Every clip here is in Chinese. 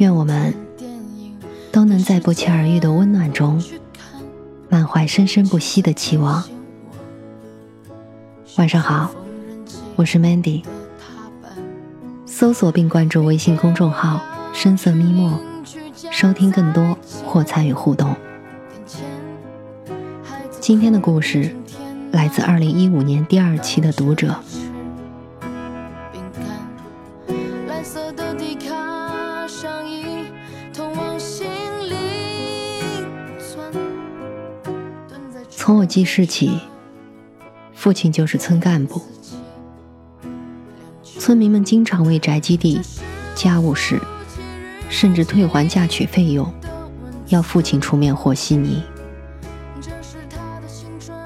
愿我们都能在不期而遇的温暖中，满怀生生不息的期望。晚上好，我是 Mandy。搜索并关注微信公众号“深色咪墨”，收听更多或参与互动。今天的故事来自二零一五年第二期的读者。从我记事起，父亲就是村干部。村民们经常为宅基地、家务事，甚至退还嫁娶费用，要父亲出面和稀泥。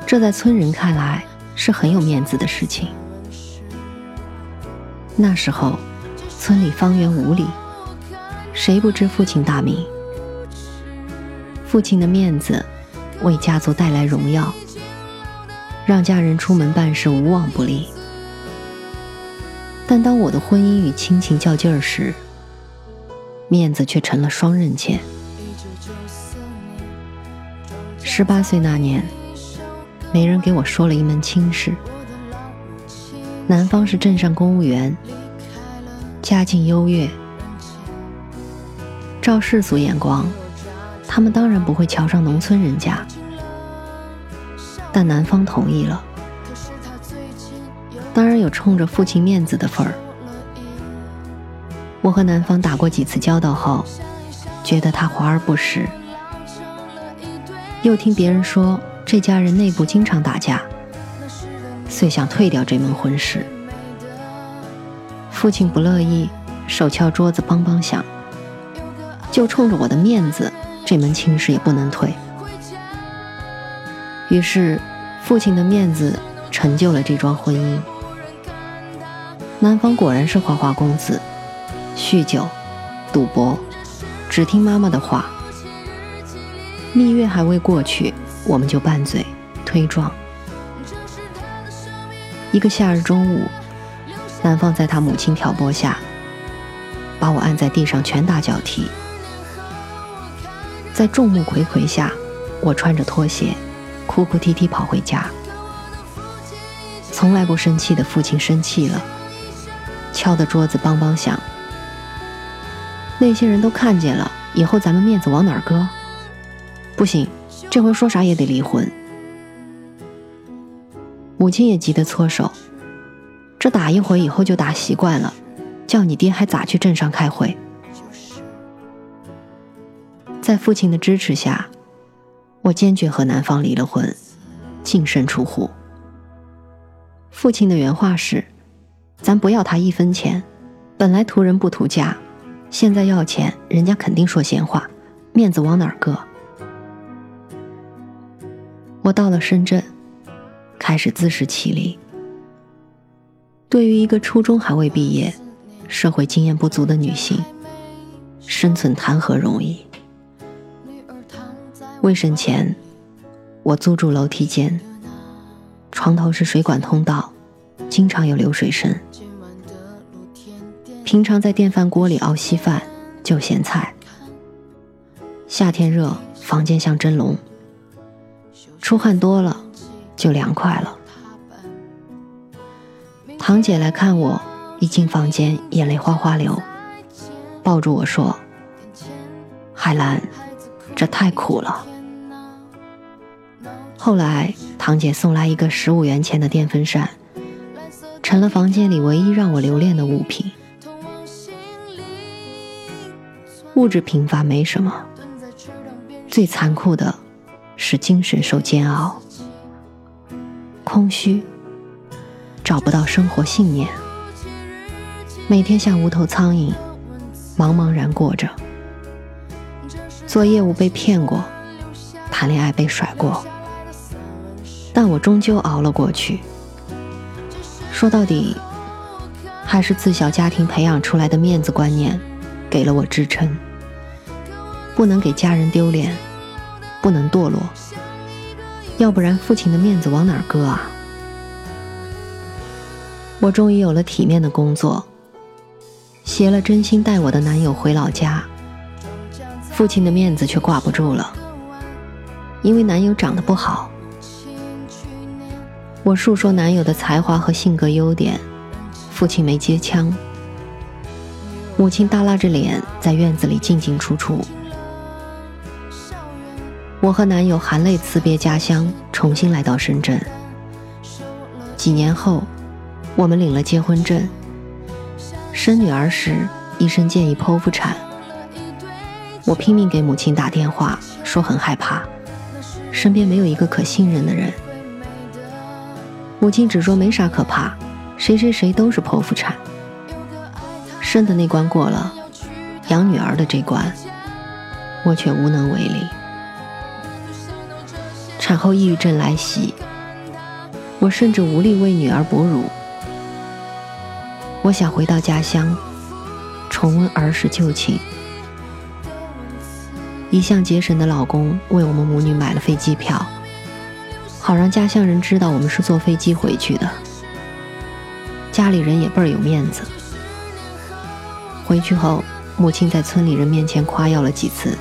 这在村人看来是很有面子的事情。那时候，村里方圆五里，谁不知父亲大名？父亲的面子。为家族带来荣耀，让家人出门办事无往不利。但当我的婚姻与亲情较劲儿时，面子却成了双刃剑。十八岁那年，媒人给我说了一门亲事：男方是镇上公务员，家境优越。照世俗眼光。他们当然不会瞧上农村人家，但男方同意了，当然有冲着父亲面子的份儿。我和男方打过几次交道后，觉得他华而不实，又听别人说这家人内部经常打架，遂想退掉这门婚事。父亲不乐意，手敲桌子梆梆响，就冲着我的面子。这门亲事也不能退，于是父亲的面子成就了这桩婚姻。男方果然是花花公子，酗酒、赌博，只听妈妈的话。蜜月还未过去，我们就拌嘴、推撞。一个夏日中午，男方在他母亲挑拨下，把我按在地上拳打脚踢。在众目睽睽下，我穿着拖鞋，哭哭啼啼跑回家。从来不生气的父亲生气了，敲的桌子梆梆响。那些人都看见了，以后咱们面子往哪儿搁？不行，这回说啥也得离婚。母亲也急得搓手，这打一回以后就打习惯了，叫你爹还咋去镇上开会？在父亲的支持下，我坚决和男方离了婚，净身出户。父亲的原话是：“咱不要他一分钱，本来图人不图家，现在要钱，人家肯定说闲话，面子往哪儿搁？”我到了深圳，开始自食其力。对于一个初中还未毕业、社会经验不足的女性，生存谈何容易？卫生前，我租住楼梯间，床头是水管通道，经常有流水声。平常在电饭锅里熬稀饭、就咸菜。夏天热，房间像蒸笼，出汗多了就凉快了。堂姐来看我，一进房间眼泪哗哗流，抱住我说：“海兰，这太苦了。”后来，堂姐送来一个十五元钱的电风扇，成了房间里唯一让我留恋的物品。物质贫乏没什么，最残酷的是精神受煎熬，空虚，找不到生活信念，每天像无头苍蝇，茫茫然过着，做业务被骗过，谈恋爱被甩过，但我终究熬了过去。说到底，还是自小家庭培养出来的面子观念，给了我支撑。不能给家人丢脸，不能堕落，要不然父亲的面子往哪儿搁啊？我终于有了体面的工作，携了真心待我的男友回老家，父亲的面子却挂不住了，因为男友长得不好。我述说男友的才华和性格优点，父亲没接腔。母亲耷拉着脸在院子里进进出出。我和男友含泪辞别家乡，重新来到深圳。几年后，我们领了结婚证。生女儿时，医生建议剖腹产。我拼命给母亲打电话，说很害怕，身边没有一个可信任的人。母亲只说没啥可怕，谁谁谁都是剖腹产。生的那关过了，养女儿的这关，我却无能为力。产后抑郁症来袭，我甚至无力为女儿哺乳。我想回到家乡，重温儿时旧情。一向节省的老公为我们母女买了飞机票。好让家乡人知道我们是坐飞机回去的，家里人也倍儿有面子。回去后，母亲在村里人面前夸耀了几次，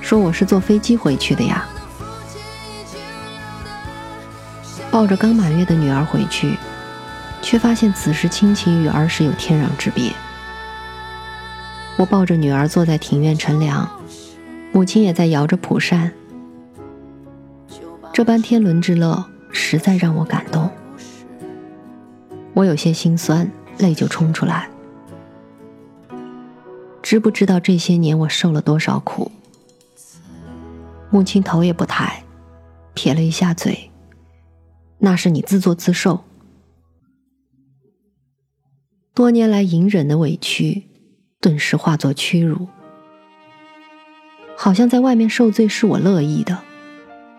说我是坐飞机回去的呀。抱着刚满月的女儿回去，却发现此时亲情与儿时有天壤之别。我抱着女儿坐在庭院乘凉，母亲也在摇着蒲扇。这般天伦之乐，实在让我感动。我有些心酸，泪就冲出来。知不知道这些年我受了多少苦？母亲头也不抬，撇了一下嘴：“那是你自作自受。”多年来隐忍的委屈，顿时化作屈辱。好像在外面受罪是我乐意的。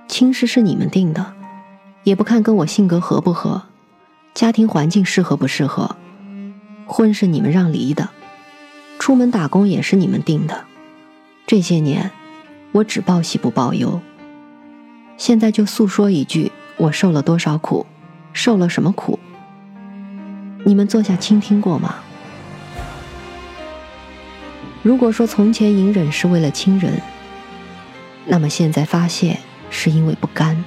亲事是你们定的，也不看跟我性格合不合，家庭环境适合不适合，婚是你们让离的，出门打工也是你们定的。这些年，我只报喜不报忧。现在就诉说一句，我受了多少苦，受了什么苦？你们坐下倾听过吗？如果说从前隐忍是为了亲人，那么现在发泄。是因为不甘。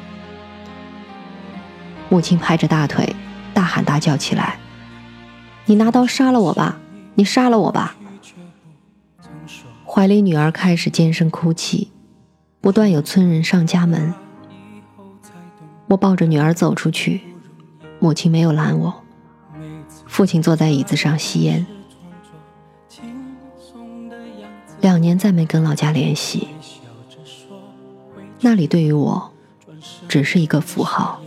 母亲拍着大腿，大喊大叫起来：“你拿刀杀了我吧！你杀了我吧！”怀里女儿开始尖声哭泣，不断有村人上家门。我抱着女儿走出去，母亲没有拦我。父亲坐在椅子上吸烟。两年再没跟老家联系。那里对于我，只是一个符号。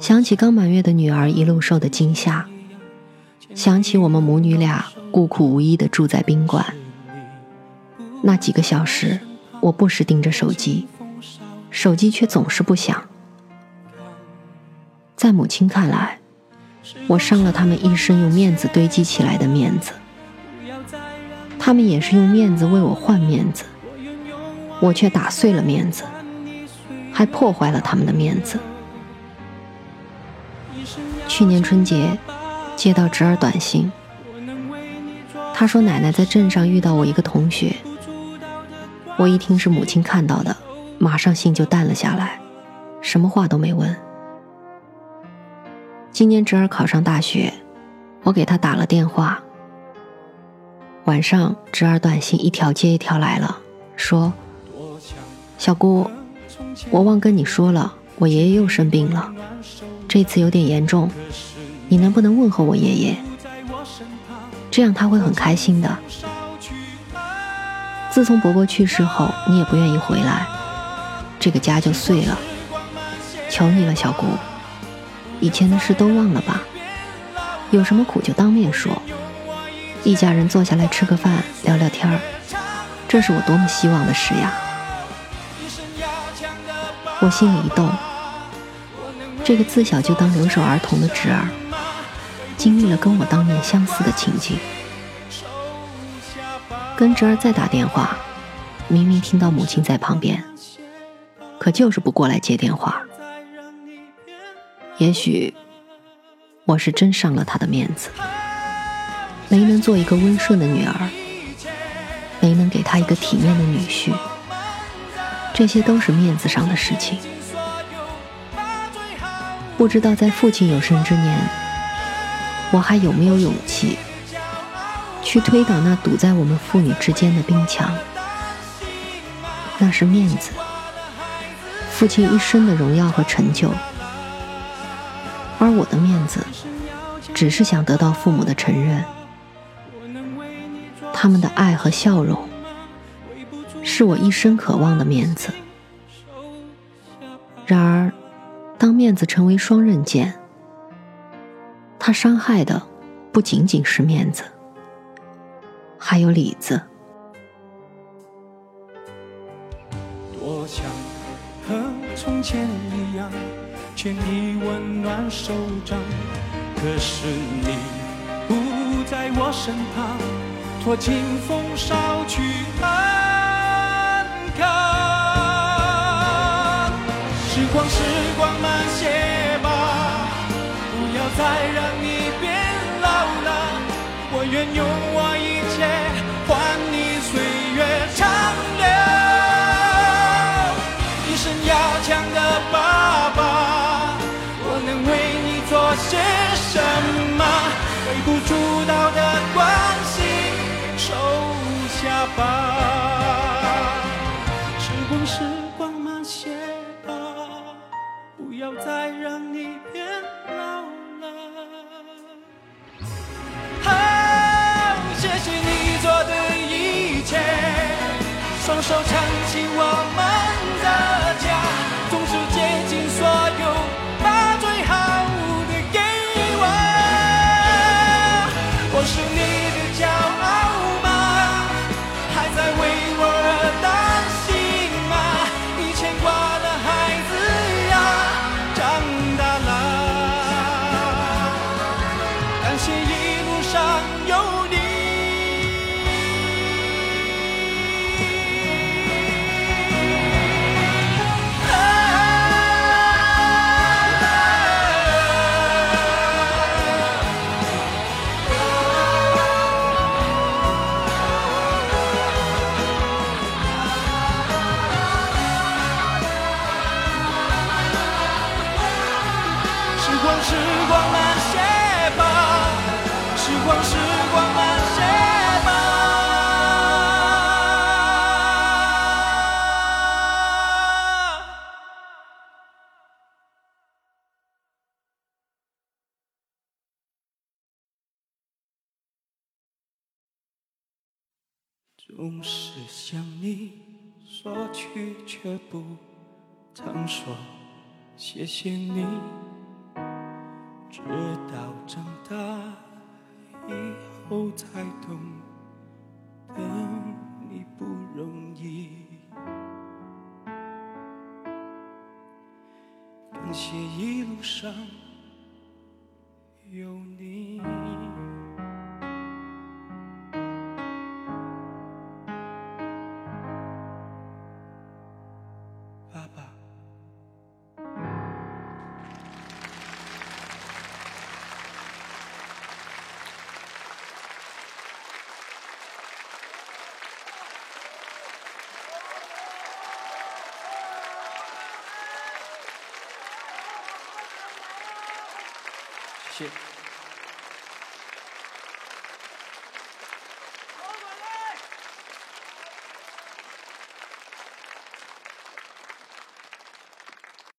想起刚满月的女儿一路受的惊吓，想起我们母女俩孤苦无依的住在宾馆，那几个小时，我不时盯着手机，手机却总是不响。在母亲看来，我伤了他们一生用面子堆积起来的面子，他们也是用面子为我换面子。我却打碎了面子，还破坏了他们的面子。去年春节，接到侄儿短信，他说奶奶在镇上遇到我一个同学。我一听是母亲看到的，马上心就淡了下来，什么话都没问。今年侄儿考上大学，我给他打了电话。晚上侄儿短信一条接一条来了，说。小姑，我忘跟你说了，我爷爷又生病了，这次有点严重，你能不能问候我爷爷？这样他会很开心的。自从伯伯去世后，你也不愿意回来，这个家就碎了。求你了，小姑，以前的事都忘了吧，有什么苦就当面说，一家人坐下来吃个饭，聊聊天儿。这是我多么希望的事呀！我心里一动，这个自小就当留守儿童的侄儿，经历了跟我当年相似的情景。跟侄儿再打电话，明明听到母亲在旁边，可就是不过来接电话。也许我是真伤了他的面子，没能做一个温顺的女儿。没能给他一个体面的女婿，这些都是面子上的事情。不知道在父亲有生之年，我还有没有勇气去推倒那堵在我们父女之间的冰墙？那是面子，父亲一生的荣耀和成就，而我的面子，只是想得到父母的承认。他们的爱和笑容，是我一生渴望的面子。然而，当面子成为双刃剑，它伤害的不仅仅是面子，还有里子。多想和从前一样，牵你温暖手掌，可是你不在我身旁。托清风捎去安时光时光慢些吧，不要再让你变老了。我愿用我一切换你岁月长留，一身要强的爸我的一切，双手撑起我们。总是向你索取，却不曾说谢谢你。直到长大以后才懂得你不容易。感谢一路上谢谢。